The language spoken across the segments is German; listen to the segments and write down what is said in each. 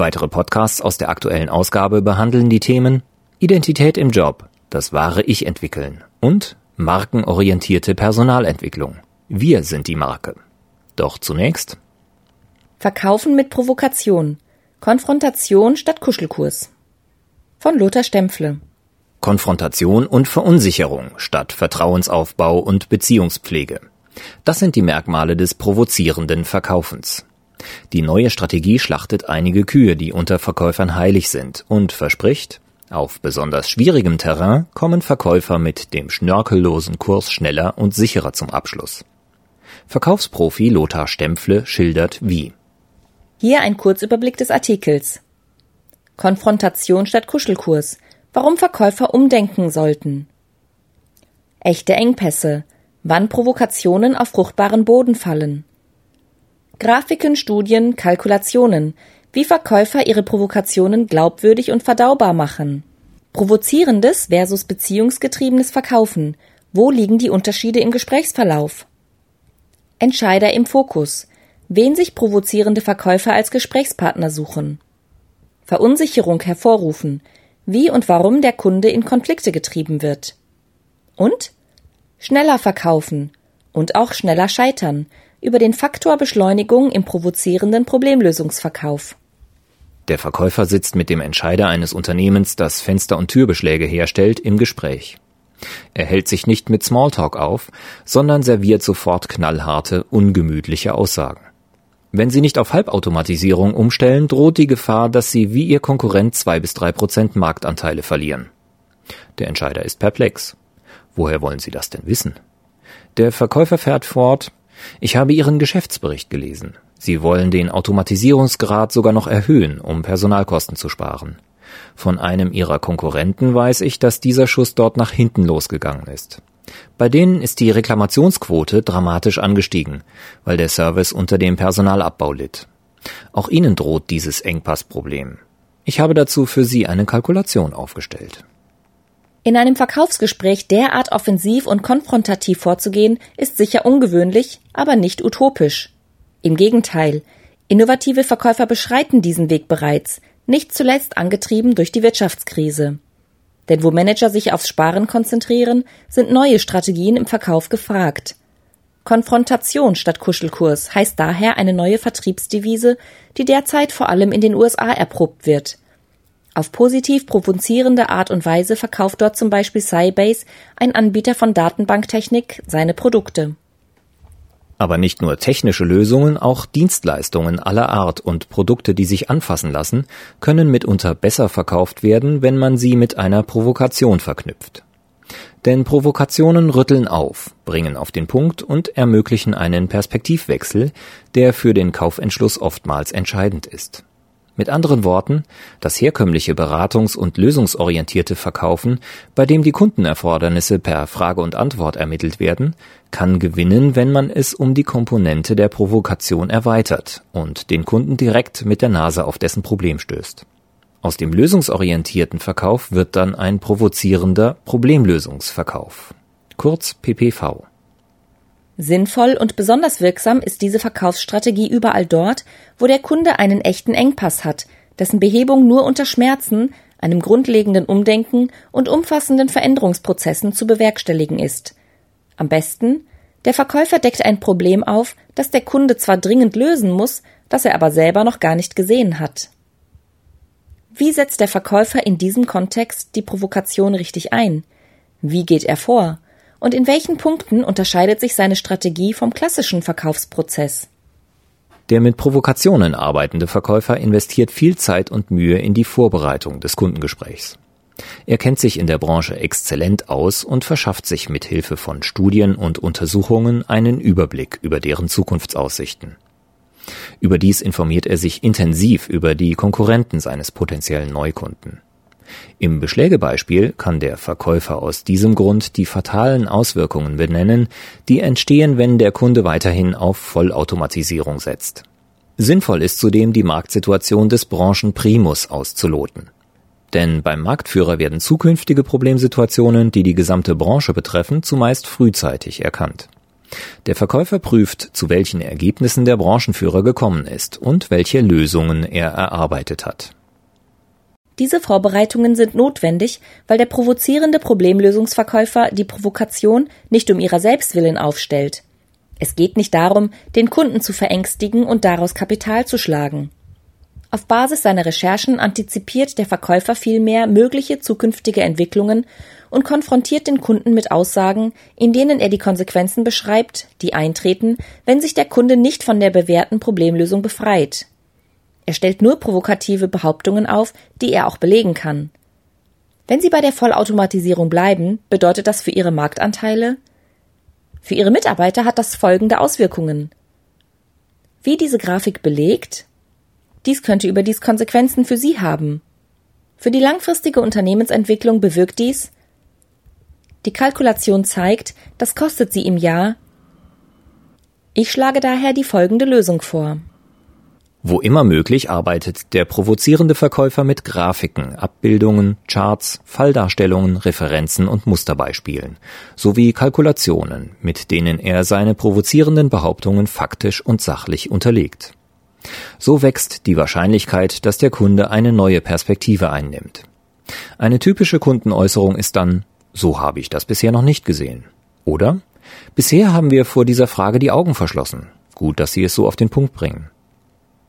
Weitere Podcasts aus der aktuellen Ausgabe behandeln die Themen Identität im Job, das wahre Ich entwickeln und markenorientierte Personalentwicklung. Wir sind die Marke. Doch zunächst Verkaufen mit Provokation. Konfrontation statt Kuschelkurs. Von Lothar Stempfle. Konfrontation und Verunsicherung statt Vertrauensaufbau und Beziehungspflege. Das sind die Merkmale des provozierenden Verkaufens. Die neue Strategie schlachtet einige Kühe, die unter Verkäufern heilig sind und verspricht, auf besonders schwierigem Terrain kommen Verkäufer mit dem schnörkellosen Kurs schneller und sicherer zum Abschluss. Verkaufsprofi Lothar Stempfle schildert wie. Hier ein Kurzüberblick des Artikels. Konfrontation statt Kuschelkurs – Warum Verkäufer umdenken sollten. Echte Engpässe. Wann Provokationen auf fruchtbaren Boden fallen. Grafiken, Studien, Kalkulationen. Wie Verkäufer ihre Provokationen glaubwürdig und verdaubar machen. Provozierendes versus beziehungsgetriebenes Verkaufen. Wo liegen die Unterschiede im Gesprächsverlauf? Entscheider im Fokus. Wen sich provozierende Verkäufer als Gesprächspartner suchen. Verunsicherung hervorrufen wie und warum der Kunde in Konflikte getrieben wird. Und schneller verkaufen und auch schneller scheitern über den Faktor Beschleunigung im provozierenden Problemlösungsverkauf. Der Verkäufer sitzt mit dem Entscheider eines Unternehmens, das Fenster- und Türbeschläge herstellt, im Gespräch. Er hält sich nicht mit Smalltalk auf, sondern serviert sofort knallharte, ungemütliche Aussagen. Wenn Sie nicht auf Halbautomatisierung umstellen, droht die Gefahr, dass Sie wie Ihr Konkurrent zwei bis drei Prozent Marktanteile verlieren. Der Entscheider ist perplex. Woher wollen Sie das denn wissen? Der Verkäufer fährt fort, ich habe Ihren Geschäftsbericht gelesen. Sie wollen den Automatisierungsgrad sogar noch erhöhen, um Personalkosten zu sparen. Von einem Ihrer Konkurrenten weiß ich, dass dieser Schuss dort nach hinten losgegangen ist. Bei denen ist die Reklamationsquote dramatisch angestiegen, weil der Service unter dem Personalabbau litt. Auch ihnen droht dieses Engpassproblem. Ich habe dazu für Sie eine Kalkulation aufgestellt. In einem Verkaufsgespräch derart offensiv und konfrontativ vorzugehen, ist sicher ungewöhnlich, aber nicht utopisch. Im Gegenteil, innovative Verkäufer beschreiten diesen Weg bereits, nicht zuletzt angetrieben durch die Wirtschaftskrise. Denn wo Manager sich aufs Sparen konzentrieren, sind neue Strategien im Verkauf gefragt. Konfrontation statt Kuschelkurs heißt daher eine neue Vertriebsdevise, die derzeit vor allem in den USA erprobt wird. Auf positiv provozierende Art und Weise verkauft dort zum Beispiel Sybase, ein Anbieter von Datenbanktechnik, seine Produkte. Aber nicht nur technische Lösungen, auch Dienstleistungen aller Art und Produkte, die sich anfassen lassen, können mitunter besser verkauft werden, wenn man sie mit einer Provokation verknüpft. Denn Provokationen rütteln auf, bringen auf den Punkt und ermöglichen einen Perspektivwechsel, der für den Kaufentschluss oftmals entscheidend ist. Mit anderen Worten, das herkömmliche beratungs- und lösungsorientierte Verkaufen, bei dem die Kundenerfordernisse per Frage und Antwort ermittelt werden, kann gewinnen, wenn man es um die Komponente der Provokation erweitert und den Kunden direkt mit der Nase auf dessen Problem stößt. Aus dem lösungsorientierten Verkauf wird dann ein provozierender Problemlösungsverkauf. Kurz PPV. Sinnvoll und besonders wirksam ist diese Verkaufsstrategie überall dort, wo der Kunde einen echten Engpass hat, dessen Behebung nur unter Schmerzen, einem grundlegenden Umdenken und umfassenden Veränderungsprozessen zu bewerkstelligen ist. Am besten, der Verkäufer deckt ein Problem auf, das der Kunde zwar dringend lösen muss, das er aber selber noch gar nicht gesehen hat. Wie setzt der Verkäufer in diesem Kontext die Provokation richtig ein? Wie geht er vor? Und in welchen Punkten unterscheidet sich seine Strategie vom klassischen Verkaufsprozess? Der mit Provokationen arbeitende Verkäufer investiert viel Zeit und Mühe in die Vorbereitung des Kundengesprächs. Er kennt sich in der Branche exzellent aus und verschafft sich mit Hilfe von Studien und Untersuchungen einen Überblick über deren Zukunftsaussichten. Überdies informiert er sich intensiv über die Konkurrenten seines potenziellen Neukunden. Im Beschlägebeispiel kann der Verkäufer aus diesem Grund die fatalen Auswirkungen benennen, die entstehen, wenn der Kunde weiterhin auf Vollautomatisierung setzt. Sinnvoll ist zudem die Marktsituation des Branchenprimus auszuloten. Denn beim Marktführer werden zukünftige Problemsituationen, die die gesamte Branche betreffen, zumeist frühzeitig erkannt. Der Verkäufer prüft, zu welchen Ergebnissen der Branchenführer gekommen ist und welche Lösungen er erarbeitet hat. Diese Vorbereitungen sind notwendig, weil der provozierende Problemlösungsverkäufer die Provokation nicht um ihrer Selbstwillen aufstellt. Es geht nicht darum, den Kunden zu verängstigen und daraus Kapital zu schlagen. Auf Basis seiner Recherchen antizipiert der Verkäufer vielmehr mögliche zukünftige Entwicklungen und konfrontiert den Kunden mit Aussagen, in denen er die Konsequenzen beschreibt, die eintreten, wenn sich der Kunde nicht von der bewährten Problemlösung befreit. Er stellt nur provokative Behauptungen auf, die er auch belegen kann. Wenn Sie bei der Vollautomatisierung bleiben, bedeutet das für Ihre Marktanteile? Für Ihre Mitarbeiter hat das folgende Auswirkungen. Wie diese Grafik belegt, dies könnte überdies Konsequenzen für Sie haben. Für die langfristige Unternehmensentwicklung bewirkt dies, die Kalkulation zeigt, das kostet sie im Jahr. Ich schlage daher die folgende Lösung vor. Wo immer möglich arbeitet der provozierende Verkäufer mit Grafiken, Abbildungen, Charts, Falldarstellungen, Referenzen und Musterbeispielen sowie Kalkulationen, mit denen er seine provozierenden Behauptungen faktisch und sachlich unterlegt. So wächst die Wahrscheinlichkeit, dass der Kunde eine neue Perspektive einnimmt. Eine typische Kundenäußerung ist dann so habe ich das bisher noch nicht gesehen. Oder? Bisher haben wir vor dieser Frage die Augen verschlossen. Gut, dass Sie es so auf den Punkt bringen.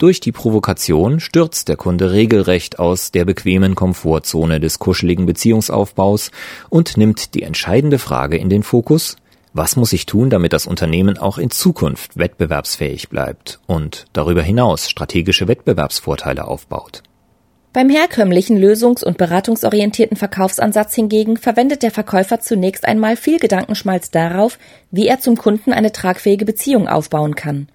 Durch die Provokation stürzt der Kunde regelrecht aus der bequemen Komfortzone des kuscheligen Beziehungsaufbaus und nimmt die entscheidende Frage in den Fokus, was muss ich tun, damit das Unternehmen auch in Zukunft wettbewerbsfähig bleibt und darüber hinaus strategische Wettbewerbsvorteile aufbaut? Beim herkömmlichen lösungs- und beratungsorientierten Verkaufsansatz hingegen verwendet der Verkäufer zunächst einmal viel Gedankenschmalz darauf, wie er zum Kunden eine tragfähige Beziehung aufbauen kann.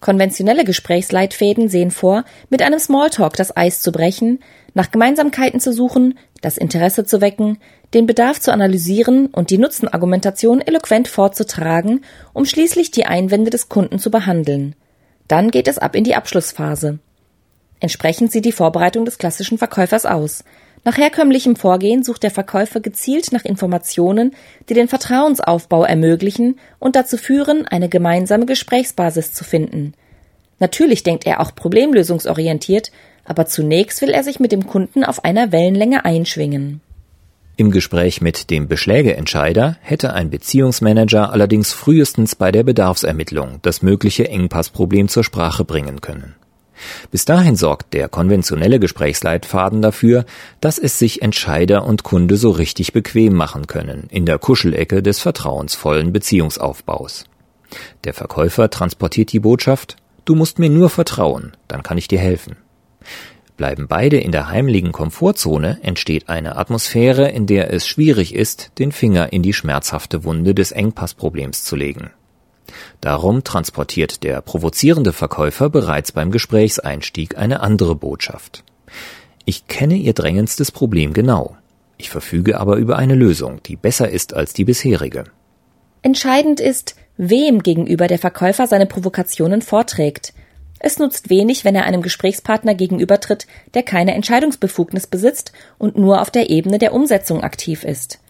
Konventionelle Gesprächsleitfäden sehen vor, mit einem Smalltalk das Eis zu brechen, nach Gemeinsamkeiten zu suchen, das Interesse zu wecken, den Bedarf zu analysieren und die Nutzenargumentation eloquent vorzutragen, um schließlich die Einwände des Kunden zu behandeln. Dann geht es ab in die Abschlussphase. Entsprechend sieht die Vorbereitung des klassischen Verkäufers aus. Nach herkömmlichem Vorgehen sucht der Verkäufer gezielt nach Informationen, die den Vertrauensaufbau ermöglichen und dazu führen, eine gemeinsame Gesprächsbasis zu finden. Natürlich denkt er auch problemlösungsorientiert, aber zunächst will er sich mit dem Kunden auf einer Wellenlänge einschwingen. Im Gespräch mit dem Beschlägeentscheider hätte ein Beziehungsmanager allerdings frühestens bei der Bedarfsermittlung das mögliche Engpassproblem zur Sprache bringen können. Bis dahin sorgt der konventionelle Gesprächsleitfaden dafür, dass es sich Entscheider und Kunde so richtig bequem machen können in der Kuschelecke des vertrauensvollen Beziehungsaufbaus. Der Verkäufer transportiert die Botschaft Du musst mir nur vertrauen, dann kann ich dir helfen. Bleiben beide in der heimlichen Komfortzone, entsteht eine Atmosphäre, in der es schwierig ist, den Finger in die schmerzhafte Wunde des Engpassproblems zu legen. Darum transportiert der provozierende Verkäufer bereits beim Gesprächseinstieg eine andere Botschaft. Ich kenne Ihr drängendstes Problem genau. Ich verfüge aber über eine Lösung, die besser ist als die bisherige. Entscheidend ist, wem gegenüber der Verkäufer seine Provokationen vorträgt. Es nutzt wenig, wenn er einem Gesprächspartner gegenübertritt, der keine Entscheidungsbefugnis besitzt und nur auf der Ebene der Umsetzung aktiv ist.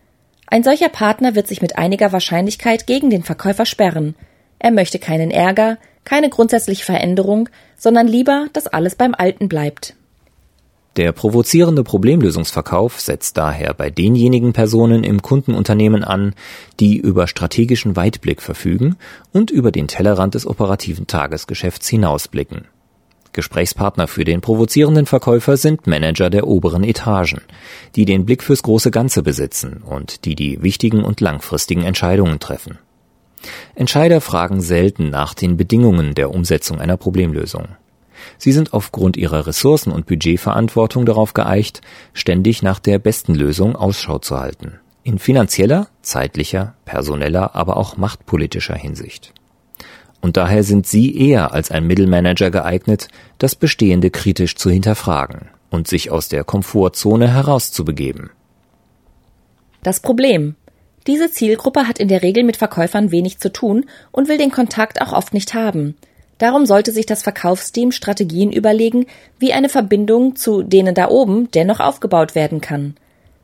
Ein solcher Partner wird sich mit einiger Wahrscheinlichkeit gegen den Verkäufer sperren, er möchte keinen Ärger, keine grundsätzliche Veränderung, sondern lieber, dass alles beim Alten bleibt. Der provozierende Problemlösungsverkauf setzt daher bei denjenigen Personen im Kundenunternehmen an, die über strategischen Weitblick verfügen und über den Tellerrand des operativen Tagesgeschäfts hinausblicken. Gesprächspartner für den provozierenden Verkäufer sind Manager der oberen Etagen, die den Blick fürs große Ganze besitzen und die die wichtigen und langfristigen Entscheidungen treffen. Entscheider fragen selten nach den Bedingungen der Umsetzung einer Problemlösung. Sie sind aufgrund ihrer Ressourcen und Budgetverantwortung darauf geeicht, ständig nach der besten Lösung Ausschau zu halten. In finanzieller, zeitlicher, personeller, aber auch machtpolitischer Hinsicht. und daher sind Sie eher als ein Mittelmanager geeignet, das Bestehende kritisch zu hinterfragen und sich aus der Komfortzone herauszubegeben. Das Problem. Diese Zielgruppe hat in der Regel mit Verkäufern wenig zu tun und will den Kontakt auch oft nicht haben. Darum sollte sich das Verkaufsteam Strategien überlegen, wie eine Verbindung zu denen da oben dennoch aufgebaut werden kann.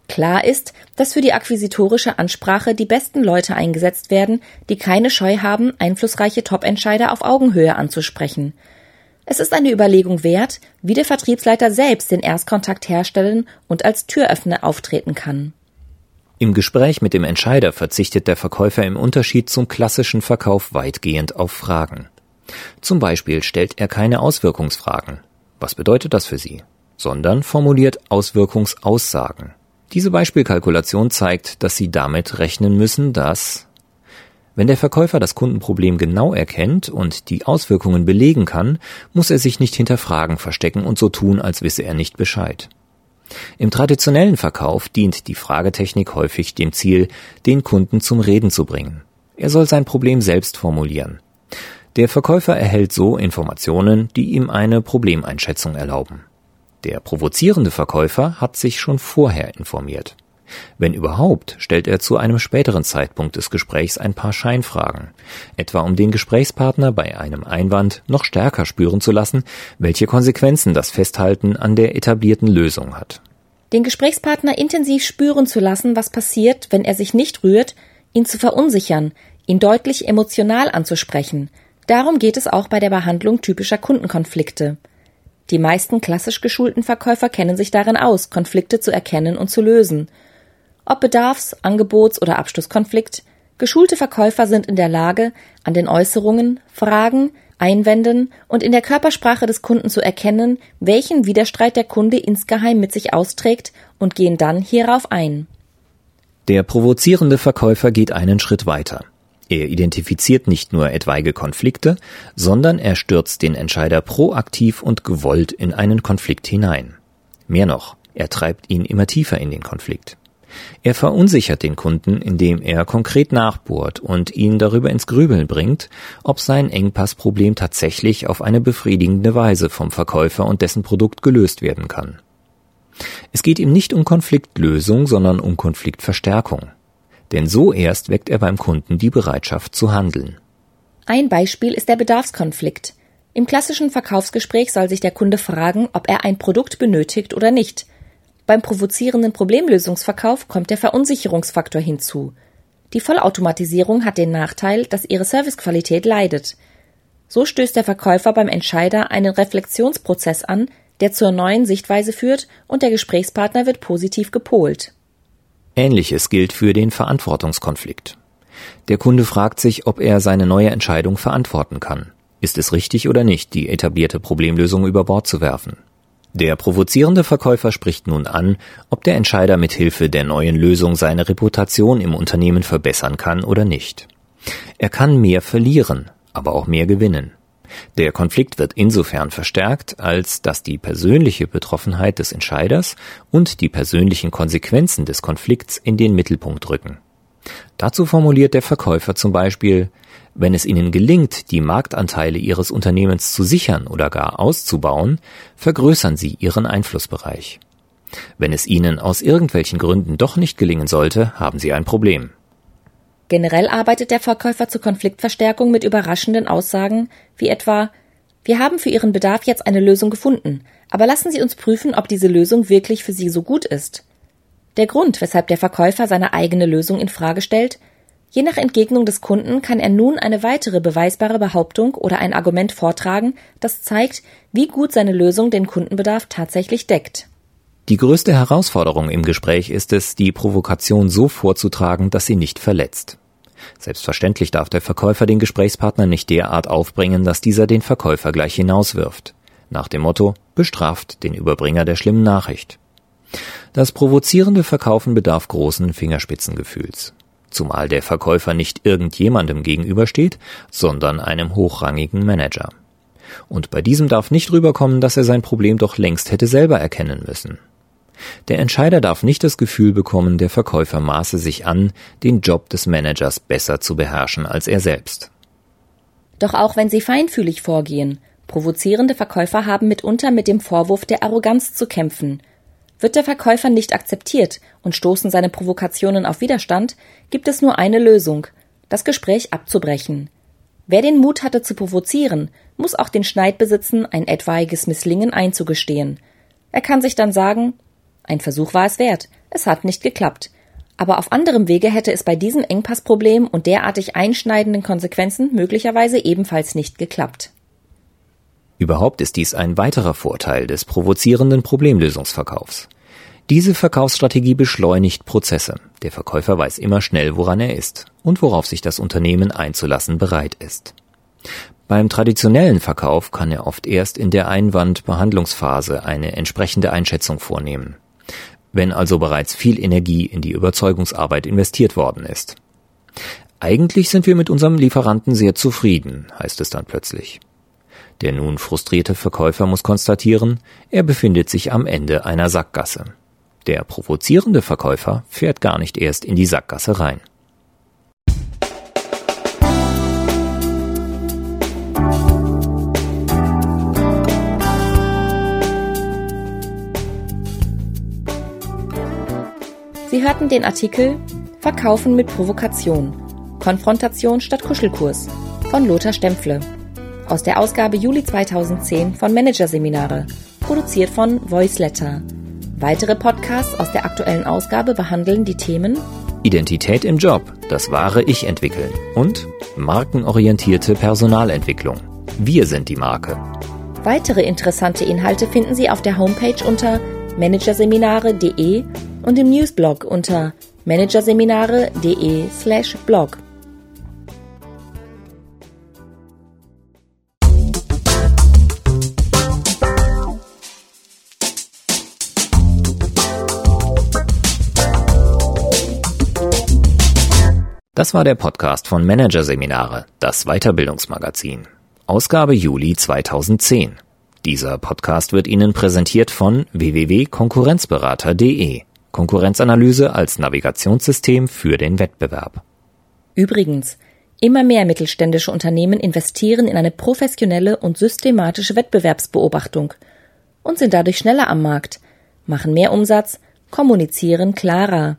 Klar ist, dass für die akquisitorische Ansprache die besten Leute eingesetzt werden, die keine Scheu haben, einflussreiche Top-Entscheider auf Augenhöhe anzusprechen. Es ist eine Überlegung wert, wie der Vertriebsleiter selbst den Erstkontakt herstellen und als Türöffner auftreten kann. Im Gespräch mit dem Entscheider verzichtet der Verkäufer im Unterschied zum klassischen Verkauf weitgehend auf Fragen. Zum Beispiel stellt er keine Auswirkungsfragen. Was bedeutet das für Sie? Sondern formuliert Auswirkungsaussagen. Diese Beispielkalkulation zeigt, dass Sie damit rechnen müssen, dass wenn der Verkäufer das Kundenproblem genau erkennt und die Auswirkungen belegen kann, muss er sich nicht hinter Fragen verstecken und so tun, als wisse er nicht Bescheid. Im traditionellen Verkauf dient die Fragetechnik häufig dem Ziel, den Kunden zum Reden zu bringen. Er soll sein Problem selbst formulieren. Der Verkäufer erhält so Informationen, die ihm eine Problemeinschätzung erlauben. Der provozierende Verkäufer hat sich schon vorher informiert. Wenn überhaupt, stellt er zu einem späteren Zeitpunkt des Gesprächs ein paar Scheinfragen, etwa um den Gesprächspartner bei einem Einwand noch stärker spüren zu lassen, welche Konsequenzen das Festhalten an der etablierten Lösung hat. Den Gesprächspartner intensiv spüren zu lassen, was passiert, wenn er sich nicht rührt, ihn zu verunsichern, ihn deutlich emotional anzusprechen. Darum geht es auch bei der Behandlung typischer Kundenkonflikte. Die meisten klassisch geschulten Verkäufer kennen sich darin aus, Konflikte zu erkennen und zu lösen. Ob Bedarfs-, Angebots- oder Abschlusskonflikt, geschulte Verkäufer sind in der Lage, an den Äußerungen, Fragen, Einwänden und in der Körpersprache des Kunden zu erkennen, welchen Widerstreit der Kunde insgeheim mit sich austrägt und gehen dann hierauf ein. Der provozierende Verkäufer geht einen Schritt weiter. Er identifiziert nicht nur etwaige Konflikte, sondern er stürzt den Entscheider proaktiv und gewollt in einen Konflikt hinein. Mehr noch, er treibt ihn immer tiefer in den Konflikt. Er verunsichert den Kunden, indem er konkret nachbohrt und ihn darüber ins Grübeln bringt, ob sein Engpassproblem tatsächlich auf eine befriedigende Weise vom Verkäufer und dessen Produkt gelöst werden kann. Es geht ihm nicht um Konfliktlösung, sondern um Konfliktverstärkung denn so erst weckt er beim Kunden die Bereitschaft zu handeln. Ein Beispiel ist der Bedarfskonflikt. Im klassischen Verkaufsgespräch soll sich der Kunde fragen, ob er ein Produkt benötigt oder nicht. Beim provozierenden Problemlösungsverkauf kommt der Verunsicherungsfaktor hinzu. Die Vollautomatisierung hat den Nachteil, dass ihre Servicequalität leidet. So stößt der Verkäufer beim Entscheider einen Reflexionsprozess an, der zur neuen Sichtweise führt und der Gesprächspartner wird positiv gepolt. Ähnliches gilt für den Verantwortungskonflikt. Der Kunde fragt sich, ob er seine neue Entscheidung verantworten kann. Ist es richtig oder nicht, die etablierte Problemlösung über Bord zu werfen? Der provozierende Verkäufer spricht nun an, ob der Entscheider mit Hilfe der neuen Lösung seine Reputation im Unternehmen verbessern kann oder nicht. Er kann mehr verlieren, aber auch mehr gewinnen. Der Konflikt wird insofern verstärkt, als dass die persönliche Betroffenheit des Entscheiders und die persönlichen Konsequenzen des Konflikts in den Mittelpunkt rücken. Dazu formuliert der Verkäufer zum Beispiel, wenn es Ihnen gelingt, die Marktanteile Ihres Unternehmens zu sichern oder gar auszubauen, vergrößern Sie Ihren Einflussbereich. Wenn es Ihnen aus irgendwelchen Gründen doch nicht gelingen sollte, haben Sie ein Problem. Generell arbeitet der Verkäufer zur Konfliktverstärkung mit überraschenden Aussagen wie etwa Wir haben für Ihren Bedarf jetzt eine Lösung gefunden, aber lassen Sie uns prüfen, ob diese Lösung wirklich für Sie so gut ist. Der Grund, weshalb der Verkäufer seine eigene Lösung in Frage stellt, je nach Entgegnung des Kunden kann er nun eine weitere beweisbare Behauptung oder ein Argument vortragen, das zeigt, wie gut seine Lösung den Kundenbedarf tatsächlich deckt. Die größte Herausforderung im Gespräch ist es, die Provokation so vorzutragen, dass sie nicht verletzt. Selbstverständlich darf der Verkäufer den Gesprächspartner nicht derart aufbringen, dass dieser den Verkäufer gleich hinauswirft. Nach dem Motto bestraft den Überbringer der schlimmen Nachricht. Das provozierende Verkaufen bedarf großen Fingerspitzengefühls. Zumal der Verkäufer nicht irgendjemandem gegenübersteht, sondern einem hochrangigen Manager. Und bei diesem darf nicht rüberkommen, dass er sein Problem doch längst hätte selber erkennen müssen. Der Entscheider darf nicht das Gefühl bekommen, der Verkäufer maße sich an, den Job des Managers besser zu beherrschen als er selbst. Doch auch wenn sie feinfühlig vorgehen, provozierende Verkäufer haben mitunter mit dem Vorwurf der Arroganz zu kämpfen. Wird der Verkäufer nicht akzeptiert und stoßen seine Provokationen auf Widerstand, gibt es nur eine Lösung, das Gespräch abzubrechen. Wer den Mut hatte zu provozieren, muss auch den Schneid besitzen, ein etwaiges Misslingen einzugestehen. Er kann sich dann sagen, ein Versuch war es wert, es hat nicht geklappt. Aber auf anderem Wege hätte es bei diesem Engpassproblem und derartig einschneidenden Konsequenzen möglicherweise ebenfalls nicht geklappt. Überhaupt ist dies ein weiterer Vorteil des provozierenden Problemlösungsverkaufs. Diese Verkaufsstrategie beschleunigt Prozesse. Der Verkäufer weiß immer schnell, woran er ist und worauf sich das Unternehmen einzulassen bereit ist. Beim traditionellen Verkauf kann er oft erst in der Einwandbehandlungsphase eine entsprechende Einschätzung vornehmen. Wenn also bereits viel Energie in die Überzeugungsarbeit investiert worden ist. Eigentlich sind wir mit unserem Lieferanten sehr zufrieden, heißt es dann plötzlich. Der nun frustrierte Verkäufer muss konstatieren, er befindet sich am Ende einer Sackgasse. Der provozierende Verkäufer fährt gar nicht erst in die Sackgasse rein. Sie hörten den Artikel Verkaufen mit Provokation. Konfrontation statt Kuschelkurs von Lothar Stempfle aus der Ausgabe Juli 2010 von Managerseminare, produziert von Voiceletter. Weitere Podcasts aus der aktuellen Ausgabe behandeln die Themen Identität im Job, das wahre Ich entwickeln und markenorientierte Personalentwicklung. Wir sind die Marke. Weitere interessante Inhalte finden Sie auf der Homepage unter managerseminare.de und im Newsblog unter managerseminare.de/blog. Das war der Podcast von Managerseminare, das Weiterbildungsmagazin. Ausgabe Juli 2010. Dieser Podcast wird Ihnen präsentiert von www.konkurrenzberater.de. Konkurrenzanalyse als Navigationssystem für den Wettbewerb. Übrigens, immer mehr mittelständische Unternehmen investieren in eine professionelle und systematische Wettbewerbsbeobachtung und sind dadurch schneller am Markt, machen mehr Umsatz, kommunizieren klarer.